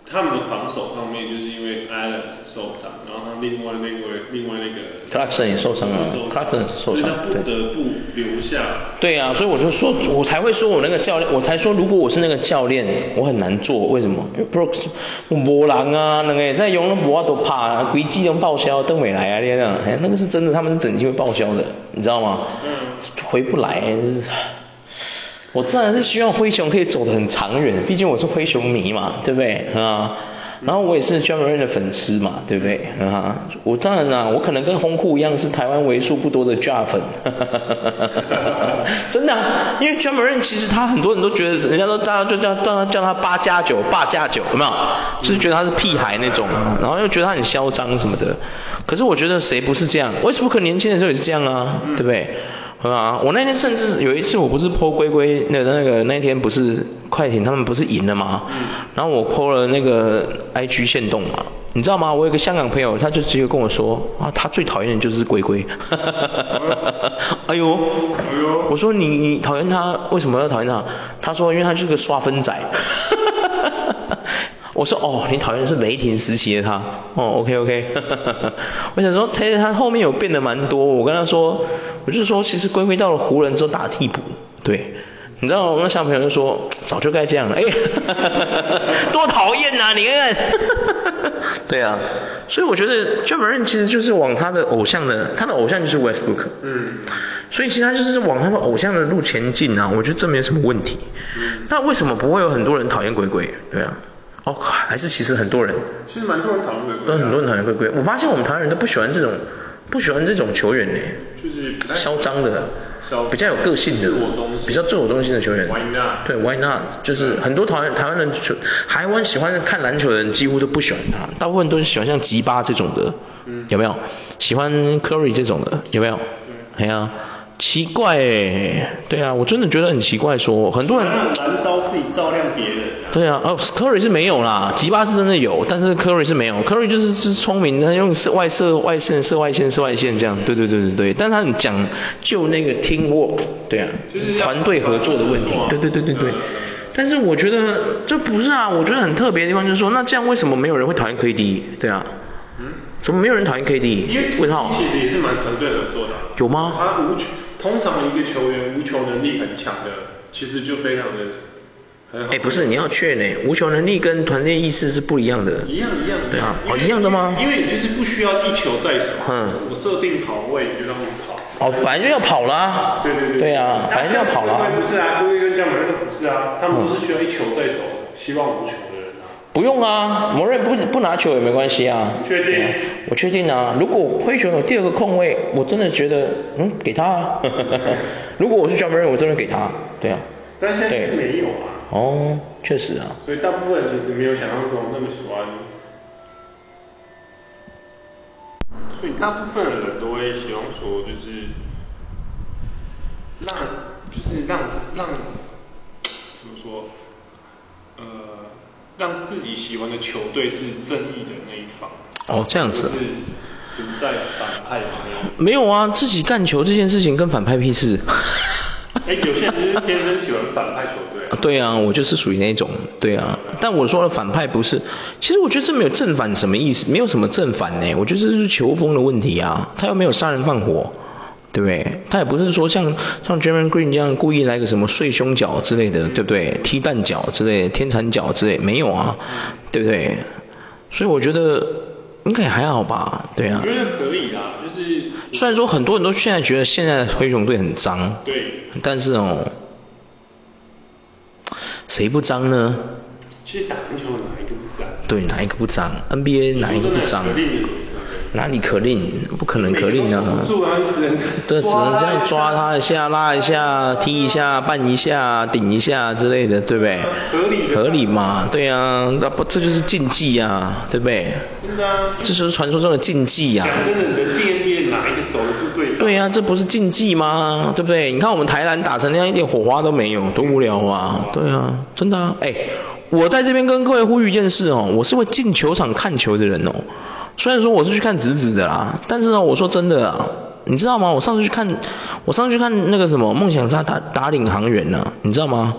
他们的防守方面，就是因为 Allen 受伤，然后他另外那位另外那个 Clarkson 也受伤了，Clarkson 受伤，他不得不留下。对啊，所以我就说，我才会说我那个教练，我才说如果我是那个教练，我很难做，为什么？因为 Brooks 没人啊，那个在用那无法度拍，规季都报销，邓伟来啊，这样，哎，那个是真的，他们是整季会报销的，你知道吗？嗯。回不来，就是。我自然是希望灰熊可以走得很长远，毕竟我是灰熊迷嘛，对不对？啊，然后我也是 Ja Morant 的粉丝嘛，对不对？啊，我当然啦，我可能跟红裤一样是台湾为数不多的 Ja 粉，*laughs* 真的，啊，因为 Ja Morant 其实他很多人都觉得，人家都大家就叫叫他叫他八加九，八加九，有没有？就是觉得他是屁孩那种啊，然后又觉得他很嚣张什么的。可是我觉得谁不是这样？Westbrook 年轻的时候也是这样啊，对不对？啊，我那天甚至有一次，我不是 po 龟龟那那个那天不是快艇他们不是赢了吗？嗯。然后我 po 了那个 IG 线动嘛，你知道吗？我有个香港朋友，他就直接跟我说啊，他最讨厌的就是龟龟。哈哈哈哈哈。哎呦。*laughs* 哎呦。我说你你讨厌他，为什么要讨厌他？他说因为他就是个刷分仔。*laughs* 我说哦，你讨厌的是雷霆时期的他。哦，OK OK。*laughs* 我想说，他他后面有变得蛮多。我跟他说，我就说，其实归归到了湖人之后打替补，对。你知道我那小朋友就说，早就该这样了。哎，*laughs* 多讨厌呐！你看看。*laughs* 对啊，所以我觉得 Ja Morant 其实就是往他的偶像的，他的偶像就是 Westbrook。嗯。所以其实他就是往他的偶像的路前进啊，我觉得这没有什么问题。嗯。那为什么不会有很多人讨厌鬼鬼？对啊。哦，还是其实很多人，其实蛮多人讨论龟龟，都很多人讨厌龟龟。我发现我们台湾人都不喜欢这种，不喜欢这种球员呢，就是嚣张的，比较有个性的，比较自我中心的球员。Why not？对，Why not？就是很多台湾台湾人球，台湾喜欢看篮球的人几乎都不喜欢他，大部分都是喜欢像吉巴这种的，嗯，有没有？喜欢 Curry 这种的，有没有？对，哎呀。奇怪哎，对啊，我真的觉得很奇怪说，说很多人燃烧自己照亮别人。对啊，哦，Curry 是没有啦，吉巴是真的有，但是 Curry 是没有，Curry 就是是聪明，他用射外射外线射外线射外线这样，对对对对对，但他很讲究那个 teamwork，对啊，就是团队合作的问题，对对对对对。但是我觉得这不是啊，我觉得很特别的地方就是说，那这样为什么没有人会讨厌 KD？对啊。嗯。怎么没有人讨厌 KD？因为问号。其实也是蛮团队合作的。有吗？他无通常一个球员无球能力很强的，其实就非常的。哎，不是，你要确认，无球能力跟团队意识是不一样的。一样一样的。对啊，哦，一样的吗？因为你就是不需要一球在手。嗯。我设定跑位，你就让他们跑。哦，本来就要跑啦。对对对。对啊，本来就要跑啦。不是啊，龟龟跟 Ja Morant 都不是啊，他们都是需要一球在手，希望无球。不用啊，Morant 不不拿球也没关系啊。确定？我确定啊。如果灰熊有第二个空位，我真的觉得，嗯，给他啊。*laughs* 如果我是 Ja Morant，我真的给他。对啊。但现在是没有啊。哦，确实啊。所以大部分人其实没有想象中那么喜欢。所以大部分的人都会希望说，就是让，就是让让，怎么说？呃。让自己喜欢的球队是正义的那一方。哦，这样子。是存在反派方面。没有啊，自己干球这件事情跟反派屁事。哎，有些人就是天生喜欢反派球队啊。*laughs* 对啊，我就是属于那种，对啊。但我说的反派不是，其实我觉得这没有正反什么意思，没有什么正反呢。我觉得这是球风的问题啊，他又没有杀人放火。对不对？他也不是说像像 Draymond Green 这样故意来个什么碎胸脚之类的，对不对？踢蛋脚之类的，天蚕脚之类，没有啊，对不对？所以我觉得应该也还好吧，对啊。我觉得可以啦，就是虽然说很多人都现在觉得现在的灰熊队很脏，对，但是哦，谁不脏呢？其实打篮球哪一个不脏？对，哪一个不脏？NBA 哪一个不脏？哪里可令？不可能可令啊！对，只能这样抓他一下、拉一下、踢一下、绊一下、顶一下之类的，对不对？合理合理嘛，对啊，那不这就是竞技啊，对不对？真的啊。这就是传说中的竞技啊。讲真的，你的哪一个手是对的？对啊，这不是竞技吗？对不对？你看我们台篮打成那样，一点火花都没有，多无聊啊！对啊，真的啊。哎，我在这边跟各位呼吁一件事哦，我是会进球场看球的人哦。虽然说我是去看直子的啦，但是呢，我说真的啊，你知道吗？我上次去看，我上次去看那个什么梦想家打打领航员呢，你知道吗？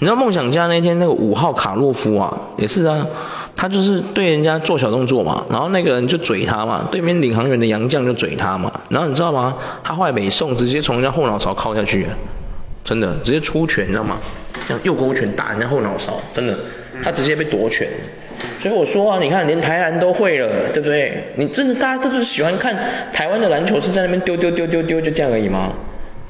你知道梦想家那天那个五号卡洛夫啊，也是啊，他就是对人家做小动作嘛，然后那个人就嘴他嘛，对面领航员的洋将就嘴他嘛，然后你知道吗？他后来没送，直接从人家后脑勺敲下去，真的，直接出拳，你知道吗？像右勾拳打人家后脑勺，真的，他直接被夺拳。所以我说啊，你看连台篮都会了，对不对？你真的大家都是喜欢看台湾的篮球是在那边丢丢丢丢丢就这样而已吗？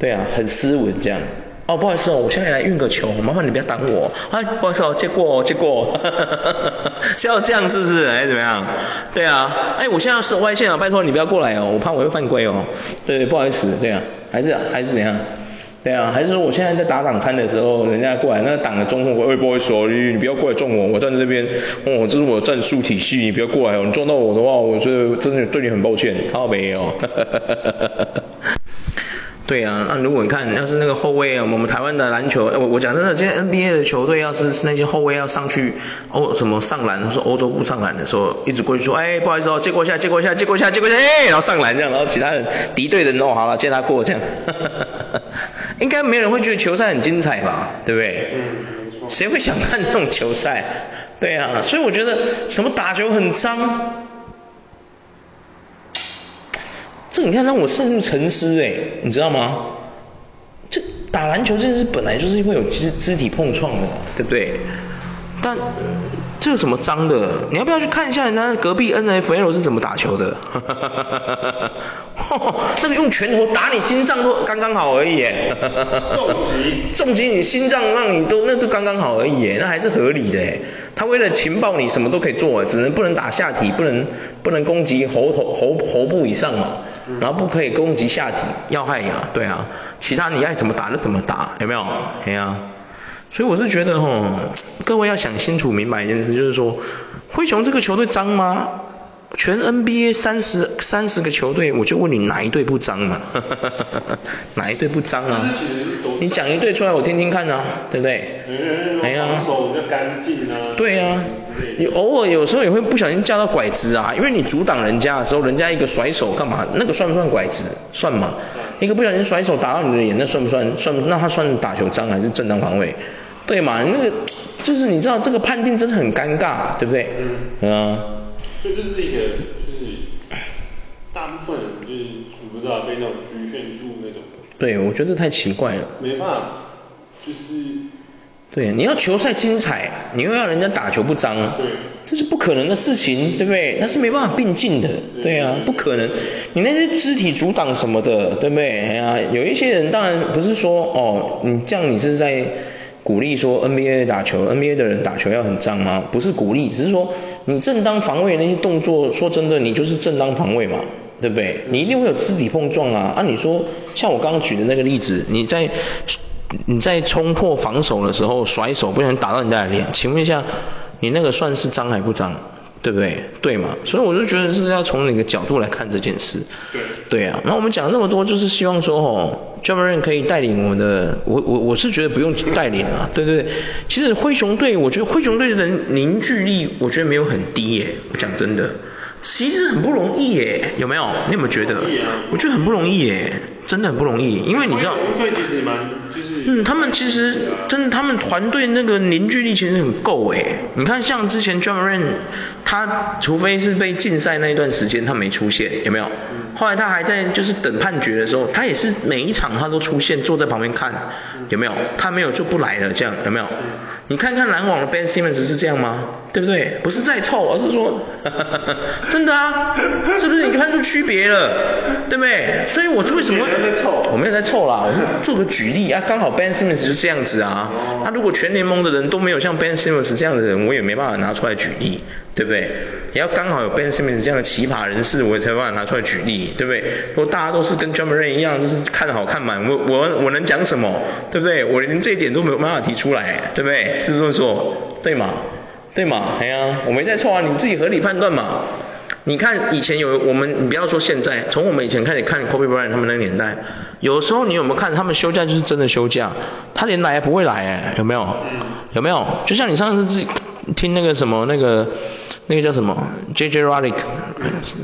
对啊，很斯文这样。哦，不好意思哦，我现在来运个球，麻烦你不要挡我。哎，不好意思哦，借过，借过。哈哈哈哈哈。是要这样是不是？哎，怎么样？对啊，哎，我现在要守外线啊，拜托你不要过来哦，我怕我会犯规哦。对，不好意思，对啊，还是还是怎样？对啊，还是说我现在在打挡拆的时候，人家过来，那挡的中锋，会，不会说，你你不要过来撞我，我站在这边，哦，这是我的战术体系，你不要过来哦，你撞到我的话，我是真的对你很抱歉，靠北哦。对啊，那如果你看，要是那个后卫啊，我们台湾的篮球，我我讲真的，今天 NBA 的球队要是那些后卫要上去欧什么上篮，说欧洲不上篮的时候，一直过去说，哎，不好意思哦，借过一下，借过一下，借过一下，借过一下，哎，然后上篮这样，然后其他人敌对的人哦，好了，借他过这样。*laughs* 应该没人会觉得球赛很精彩吧，对不对？嗯，没错。谁会想看这种球赛？对啊，所以我觉得什么打球很脏，这你看让我陷入沉思哎，你知道吗？这打篮球这件事本来就是会有肢肢体碰撞的，对不对？但这有什么脏的？你要不要去看一下人家隔壁 NFL 是怎么打球的？哈哈哈哈哈哈！那个用拳头打你心脏都刚刚好而已耶，哈哈哈哈哈！重击，重击你心脏让你都那都刚刚好而已耶，那还是合理的耶。他为了情报你什么都可以做，只能不能打下体，不能不能攻击喉头喉喉部以上嘛，然后不可以攻击下体要害呀，对啊，其他你爱怎么打就怎么打，有没有？哎呀。所以我是觉得吼，各位要想清楚明白一件事，就是说，灰熊这个球队脏吗？全 NBA 三十三十个球队，我就问你哪一队不脏嘛？*laughs* 哪一队不脏啊？你讲一队出来我听听看啊，对不对？哎呀，防守比较干净啊。对啊，你偶尔有时候也会不小心架到拐子啊，因为你阻挡人家的时候，人家一个甩手干嘛？那个算不算拐子？算嘛？一个不小心甩手打到你的脸，那算不算？算不算？那他算打球脏还是正当防卫？对嘛？那个就是你知道这个判定真的很尴尬，对不对？嗯。啊。所以这是一个就是大部分人就是我不知道被那种局限住那种。对，我觉得太奇怪了。没办法，就是。对，你要球赛精彩，你又要人家打球不脏，对，这是不可能的事情，对不对？那是没办法并进的，对，对啊，不可能。你那些肢体阻挡什么的，对不对？哎呀，有一些人当然不是说哦，你这样你是在。鼓励说 NBA 打球，NBA 的人打球要很脏吗？不是鼓励，只是说你正当防卫那些动作，说真的，你就是正当防卫嘛，对不对？你一定会有肢体碰撞啊。按、啊、你说，像我刚刚举的那个例子，你在你在冲破防守的时候甩手，不小心打到人家的脸，请问一下，你那个算是脏还不脏？对不对？对嘛？所以我就觉得是要从哪个角度来看这件事。对。对啊，那我们讲那么多，就是希望说哦 Ja Morant 可以带领我们的，我我我是觉得不用带领啊，*laughs* 对对对。其实灰熊队，我觉得灰熊队的凝聚力，我觉得没有很低耶，我讲真的。其实很不容易耶，有没有？你有没有觉得？我觉得很不容易耶，真的很不容易，因为你知道。队，其实蛮就是。嗯，他们其实真的，他们团队那个凝聚力其实很够诶。你看，像之前 Ja Morant，他除非是被禁赛那一段时间他没出现，有没有？后来他还在就是等判决的时候，他也是每一场他都出现坐在旁边看，有没有？他没有就不来了，这样有没有？你看看篮网的 Ben Simmons 是这样吗？对不对？不是在凑，而是说，*laughs* 真的啊，是不是？你看出区别了，对不对？所以我为什么？我没有在凑啦，我是做个举例啊，刚好 Ben Simmons 就这样子啊。他如果全联盟的人都没有像 Ben Simmons 这样的人，我也没办法拿出来举例，对不对？也要刚好有 Ben Simmons 这样的奇葩人士，我也才办法拿出来举例，对不对？如果大家都是跟 j a m a r a n 一样，就是看好看满，我我我能讲什么？对不对？我连这一点都没有办法提出来，对不对？是不是这么说？对吗？对嘛？哎呀，我没在错啊，你自己合理判断嘛。你看以前有我们，你不要说现在，从我们以前开始看 Kobe Bryant 他们那个年代，有时候你有没有看他们休假就是真的休假，他连来也不会来哎，有没有？有没有？就像你上次自己听那个什么那个。那个叫什么？J J Redick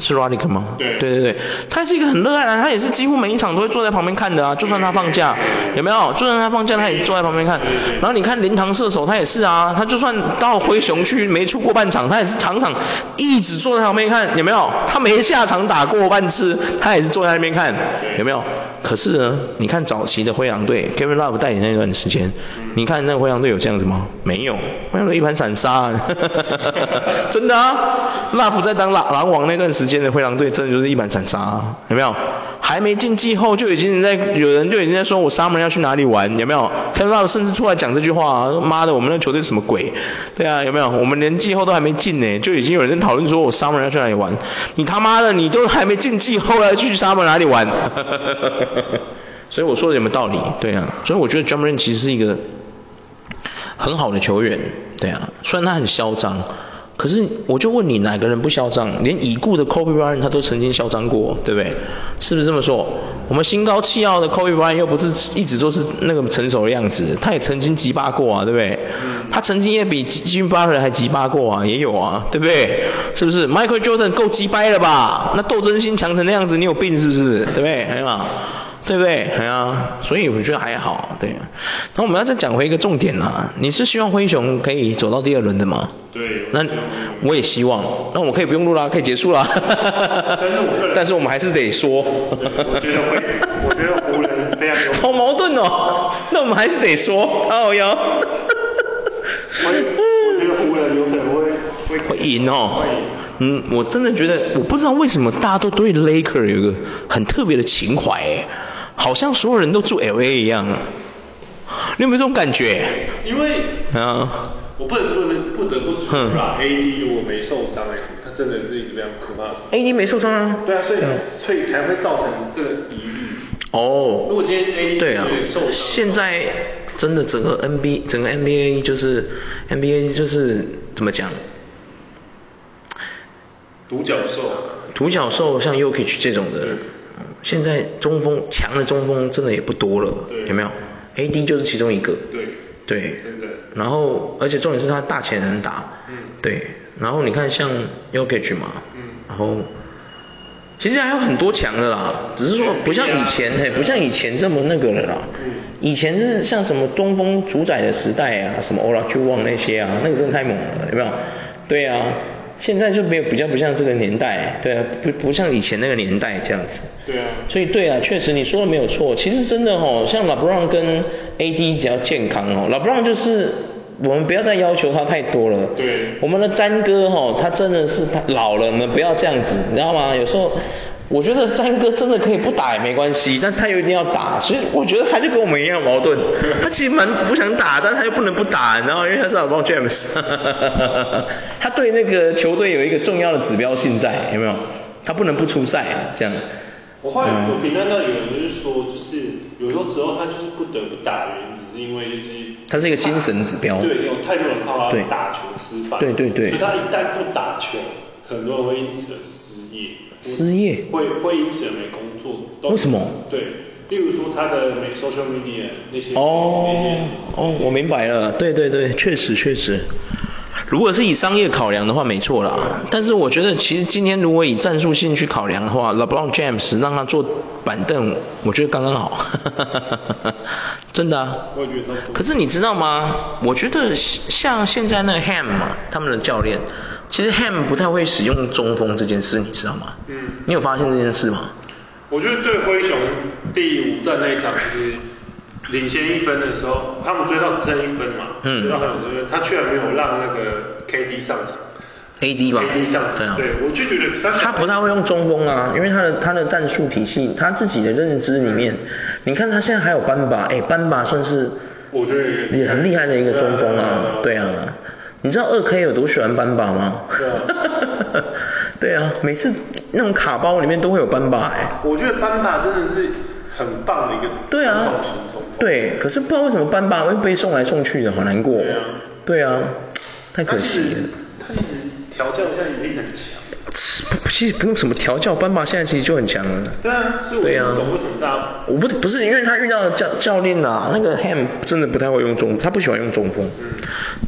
是 Redick 吗？对对对，他是一个很热爱的，他也是几乎每一场都会坐在旁边看的啊，就算他放假，有没有？就算他放假，他也坐在旁边看。然后你看灵堂射手，他也是啊，他就算到灰熊去没出过半场，他也是场场一直坐在旁边看，有没有？他没下场打过半次，他也是坐在那边看，有没有？可是呢，你看早期的灰狼队，Kevin Love 带领那段时间，你看那个灰狼队有这样子吗？没有，灰狼队一盘散沙，真的啊，Love 在当狼狼王那段时间的灰狼队，真的就是一盘散沙，有没有？还没进季后就已经在有人就已经在说我 Summer 要去哪里玩，有没有看到甚至出来讲这句话，妈的，我们那球队什么鬼？对啊，有没有？我们连季后都还没进呢，就已经有人在讨论说我 Summer 要去哪里玩？你他妈的，你都还没进季后，要去 Summer 哪里玩？*laughs* 所以我说的有没有道理？对啊，所以我觉得 Ja Morant 其实是一个很好的球员，对啊，虽然他很嚣张，可是我就问你，哪个人不嚣张？连已故的 Kobe Bryant 他都曾经嚣张过，对不对？是不是这么说？我们心高气傲的 Kobe Bryant 又不是一直都是那个成熟的样子，他也曾经急巴过啊，对不对？他曾经也比 Jimmy Butler 还急巴过啊，也有啊，对不对？是不是？Michael Jordan 够鸡掰了吧？那斗争心强成那样子，你有病是不是？对不对？哎呀。对不对？哎呀，所以我觉得还好，对。那我们要再讲回一个重点啊，你是希望灰熊可以走到第二轮的吗？对。那我也希望，那我们可以不用录啦，可以结束啦。但是我但是我们还是得说。我觉得会，我觉得湖人非常有。好矛盾哦，那我们还是得说，好哟。我觉得湖人有可能会会会赢哦。会嗯，我真的觉得，我不知道为什么大家都对 Laker 有一个很特别的情怀，哎，好像所有人都住 LA 一样啊。你有没有这种感觉？因为啊，我不能不能不得不说啦，AD 如果没受伤来说，他真的是一个非常可怕的。AD 没受伤啊？对啊，所以所以才会造成这个疑虑。哦。如果今天 AD 对啊，现在真的整个 NBA 整个 NBA 就是 NBA 就是怎么讲？独角兽，独角兽像 Yokich 这种的，现在中锋强的中锋真的也不多了，有没有？AD 就是其中一个，对，对，然后而且重点是他大前能打，嗯，对，然后你看像 Yokic 嘛，嗯，然后其实还有很多强的啦，只是说不像以前，嘿，不像以前这么那个了啦，嗯，以前是像什么中锋主宰的时代啊，什么 Olajuwon 那些啊，那个真的太猛了，有没有？对啊。现在就没有比较不像这个年代，对啊，不不像以前那个年代这样子。对啊。所以对啊，确实你说的没有错。其实真的哦，像 LeBron 跟 AD 只要健康哦，LeBron 就是我们不要再要求他太多了。对。我们的詹哥哦，他真的是他老了我们，不要这样子，你知道吗？有时候。我觉得詹哥真的可以不打也没关系，但是他又一定要打，所以我觉得他就跟我们一样矛盾。*laughs* 他其实蛮不想打，但他又不能不打，你知道吗？因为他是 LeBron James，*laughs* 他对那个球队有一个重要的指标性在，有没有？他不能不出赛这样。我后来有评论到有人就是说，就是有的时候他就是不得不打，原因只是因为就是他是一个精神指标。对，有太多人靠他打球吃饭。对对对。所以他一旦不打球，很多人会因此而失业。失业会会因此而没工作？为什么？对，例如说他的 social media 那些哦那些哦，我明白了，对对对，确实确实。如果是以商业考量的话，没错啦。但是我觉得其实今天如果以战术性去考量的话，LeBron James 让他坐板凳，我觉得刚刚好。*laughs* 真的啊。我也觉得。可是你知道吗？我觉得像现在那个 Ham 嘛，他们的教练。其实 Ham 不太会使用中锋这件事，你知道吗？嗯。你有发现这件事吗？我觉得对灰熊第五战那一场就是领先一分的时候，他们追到只剩一分嘛，嗯、追到很有这个，他居然没有让那个 KD 上场。AD 吧，AD 上对啊，对，我就觉得他，他不太会用中锋啊，因为他的他的战术体系，他自己的认知里面，你看他现在还有班巴，哎，班巴算是，我觉得也很厉害的一个中锋啊，对啊，你知道二 K 有多喜欢斑马吗？对啊，*laughs* 对啊，每次那种卡包里面都会有斑马哎，我觉得斑马真的是很棒的一个对啊，对，可是不知道为什么斑马会被送来送去的，好难过，对啊，对啊，太可惜了，他一直。调教一下也很强，其实不用什么调教，班巴现在其实就很强了。对啊，对啊，懂为什么大？我不不是因为他遇到的教教练啊，那个 Ham 真的不太会用中，他不喜欢用中锋。嗯。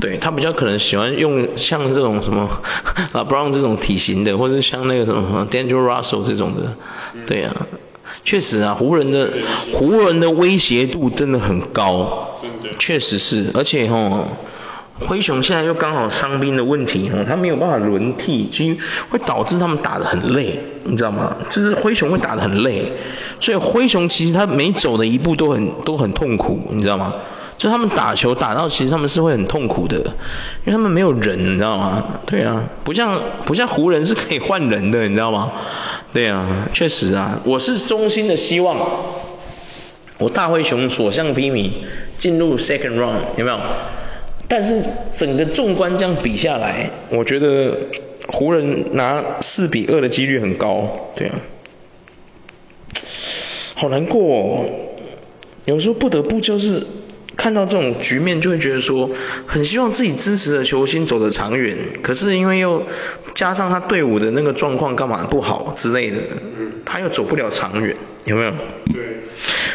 对他比较可能喜欢用像这种什么啊 Brown 这种体型的，或者是像那个什么 D'Angelo Russell 这种的。嗯、对啊，确实啊，湖人的湖人的威胁度真的很高。真的。确实是，而且齁。灰熊现在又刚好伤兵的问题，哦，他没有办法轮替，其实会导致他们打得很累，你知道吗？就是灰熊会打得很累，所以灰熊其实他每走的一步都很都很痛苦，你知道吗？就他们打球打到其实他们是会很痛苦的，因为他们没有人，你知道吗？对啊，不像不像湖人是可以换人的，你知道吗？对啊，确实啊，我是衷心的希望，我大灰熊所向披靡，进入 second round，有没有？但是整个纵观这样比下来，我觉得湖人拿四比二的几率很高，对啊，好难过哦，有时候不得不就是看到这种局面，就会觉得说，很希望自己支持的球星走得长远，可是因为又加上他队伍的那个状况干嘛不好之类的，他又走不了长远，有没有？对，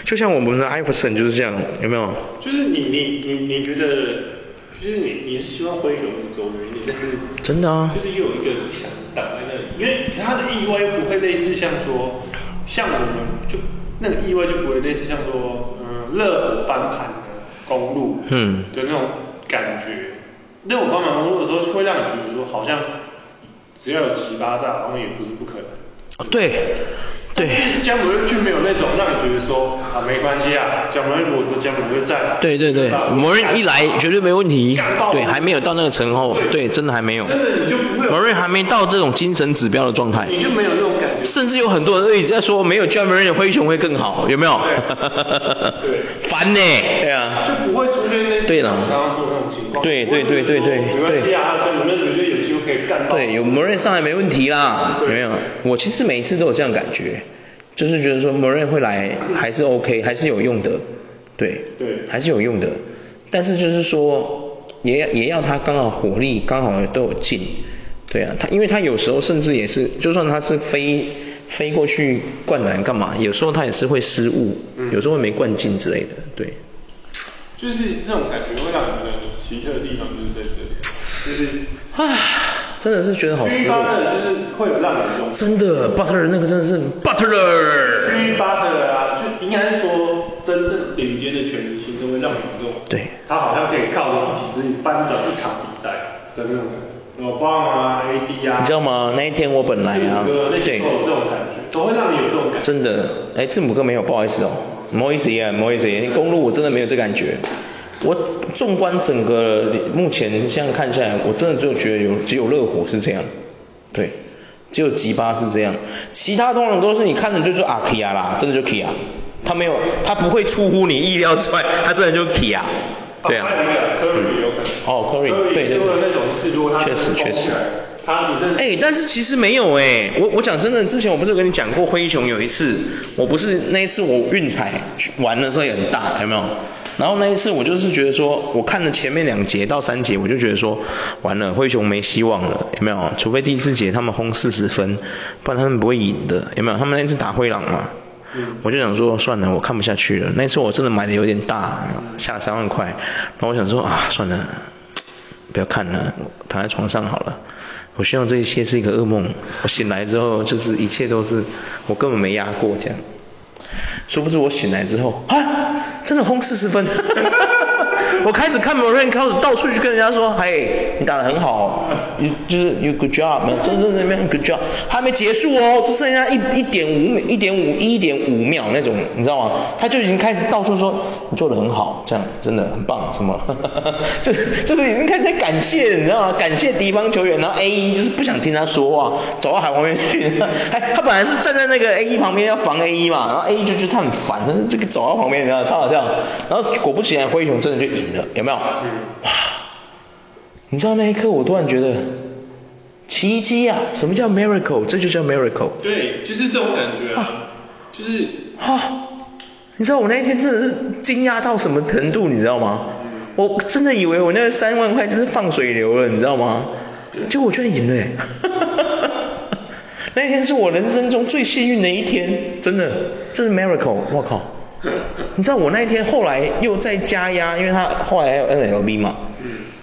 就像我们的艾弗森就是这样，有没有？就是你你你你觉得？就是你你是希望灰熊走远一点，但是真的啊，就是又有一个墙挡在那里，因为他的意外又不会类似像说，像我们就那个意外就不会类似像说，嗯，热火翻盘的公路，嗯，的那种感觉。热火翻盘公路的时候，就会让你觉得说，好像只要有吉巴在，好像也不是不可能。哦，对。对，加姆瑞就没有那种让你觉得说啊没关系啊，加姆瑞如果说加姆瑞在，对对对，某人一来绝对没问题，对，还没有到那个层后，对，真的还没有，真的你就不会，某人还没到这种精神指标的状态，你就没有那种感觉，甚至有很多人一直在说没有加姆瑞的灰熊会更好，有没有？*laughs* 对，烦呢，对啊，就不会出现类似刚刚说的那种情况，对对对对对，没关系啊，对可以干到，对，有某人上来没问题啦，有没有？我其实每一次都有这样感觉。就是觉得说某人会来还是 OK，还是有用的，对，对，还是有用的。但是就是说，也也要他刚好火力刚好都有进，对啊，他因为他有时候甚至也是，就算他是飞飞过去灌篮干嘛，有时候他也是会失误，嗯、有时候会没灌进之类的，对。就是那种感觉会让你觉得奇特的地方就是在这里，就是唉。真的是觉得好失望。就是会有让人用。真的，Butler 那个真的是 Butler。Jimmy Butler 啊，就应该是说真正顶尖的全明星都会让人用。对。他好像可以靠着一己之力扳转一场比赛的那种感觉。LeBron 啊，AD 啊。你知道吗？那一天我本来啊，对，都有这种感觉，都会让你有这种感觉。真的，哎，字母哥没有，不好意思哦，不好意思啊，不好意思，公路我真的没有这感觉。我纵观整个目前现在看下来，我真的就觉得有只有热火是这样，对，只有吉巴是这样，其他通常都是你看的就是啊 Kia 啦，真的就 Kia，他没有他不会出乎你意料之外，他真的就 Kia，对啊。Curry 有可能。哦，Curry，对对对。确实确实。哎，但是其实没有哎，我我讲真的，之前我不是有跟你讲过灰熊有一次，我不是那一次我运彩玩的时候也很大，有没有？然后那一次我就是觉得说，我看了前面两节到三节，我就觉得说，完了灰熊没希望了，有没有？除非第四节他们轰四十分，不然他们不会赢的，有没有？他们那次打灰狼嘛，我就想说算了，我看不下去了。那次我真的买的有点大，下了三万块，然后我想说啊，算了，不要看了，躺在床上好了。我希望这一切是一个噩梦，我醒来之后就是一切都是我根本没压过这样。殊不知我醒来之后啊，真的轰四十分，*laughs* 我开始看 Morin，开始到处去跟人家说，嘿，你打得很好，你就是 you good job，真真正正 good job，还没结束哦，只剩下一一点五秒，一点五一点五秒那种，你知道吗？他就已经开始到处说你做得很好，这样真的很棒，什么，*laughs* 就是就是已经开始在感谢，你知道吗？感谢敌方球员，然后 A 一就是不想听他说话，走到海旁边去，*laughs* 哎他本来是站在那个 A 一旁边要防 A 一嘛，然后 A 一就觉得他很烦，但是这个走到旁边，你知道，超好笑，然后果不其然灰熊真的就赢了，有没有？嗯。哇，你知道那一刻我突然觉得奇迹啊！什么叫 miracle？这就叫 miracle。对，就是这种感觉啊，啊就是哈、啊，你知道我那一天真的是惊讶到什么程度，你知道吗？嗯、我真的以为我那三万块就是放水流了，你知道吗？结果我居然赢了，哈哈哈哈哈！那一天是我人生中最幸运的一天，真的，这是 miracle，我靠！*laughs* 你知道我那一天后来又再加压，因为他 *laughs* 后来还有 NLB 嘛，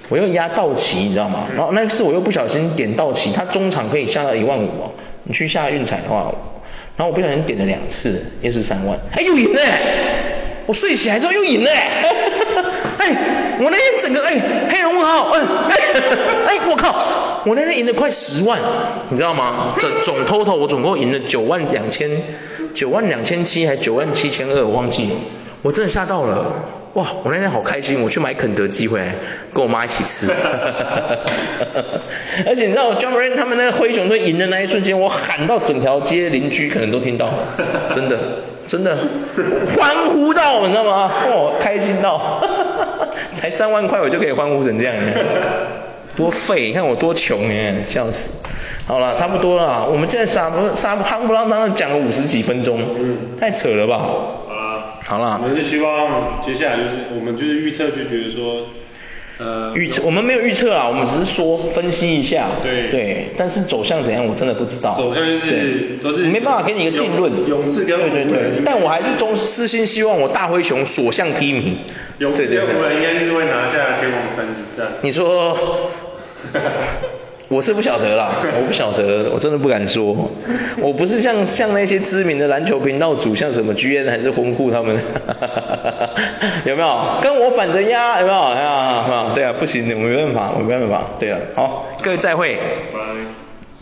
我又压道奇，你知道吗？然后那次我又不小心点道奇，他中场可以下到一万五哦，你去下运彩的话，然后我不小心点了两次，也是三万，哎又赢了，我睡起来之后又赢了，*laughs* 哎，我那天整个哎黑人问号，哎哎我靠，我那天赢了快十万，你知道吗？总总 total 我总共赢了九万两千。九万两千七还九万七千二，我忘记了，我真的吓到了，哇！我那天好开心，我去买肯德基回来，跟我妈一起吃。*laughs* 而且你知道，Ja Morant 他们那个灰熊队赢的那一瞬间，我喊到整条街邻居可能都听到，真的真的欢呼到，你知道吗？哇，开心到，*laughs* 才三万块我就可以欢呼成这样，多废！你看我多穷哎，笑死！好了，差不多了，我们现在傻不沙夯不啷当的讲了五十几分钟，嗯，太扯了吧？好了，好了，我们是希望接下来就是我们就是预测就觉得说，呃，预测我们没有预测啊，我们只是说分析一下，对。对，但是走向怎样我真的不知道，走向就是都是没办法给你一个定论，勇士跟湖人，对对对，但我还是衷私心希望我大灰熊所向披靡，勇士跟湖人应该就是会拿下天王山之战，你说。*laughs* 我是不晓得啦，我不晓得，我真的不敢说。我不是像像那些知名的篮球频道主，像什么 GN 还是婚库他们，*laughs* 有没有？跟我反着压，有没有？啊，对啊，不行，我没办法，我没办法。对啊，好，各位再会。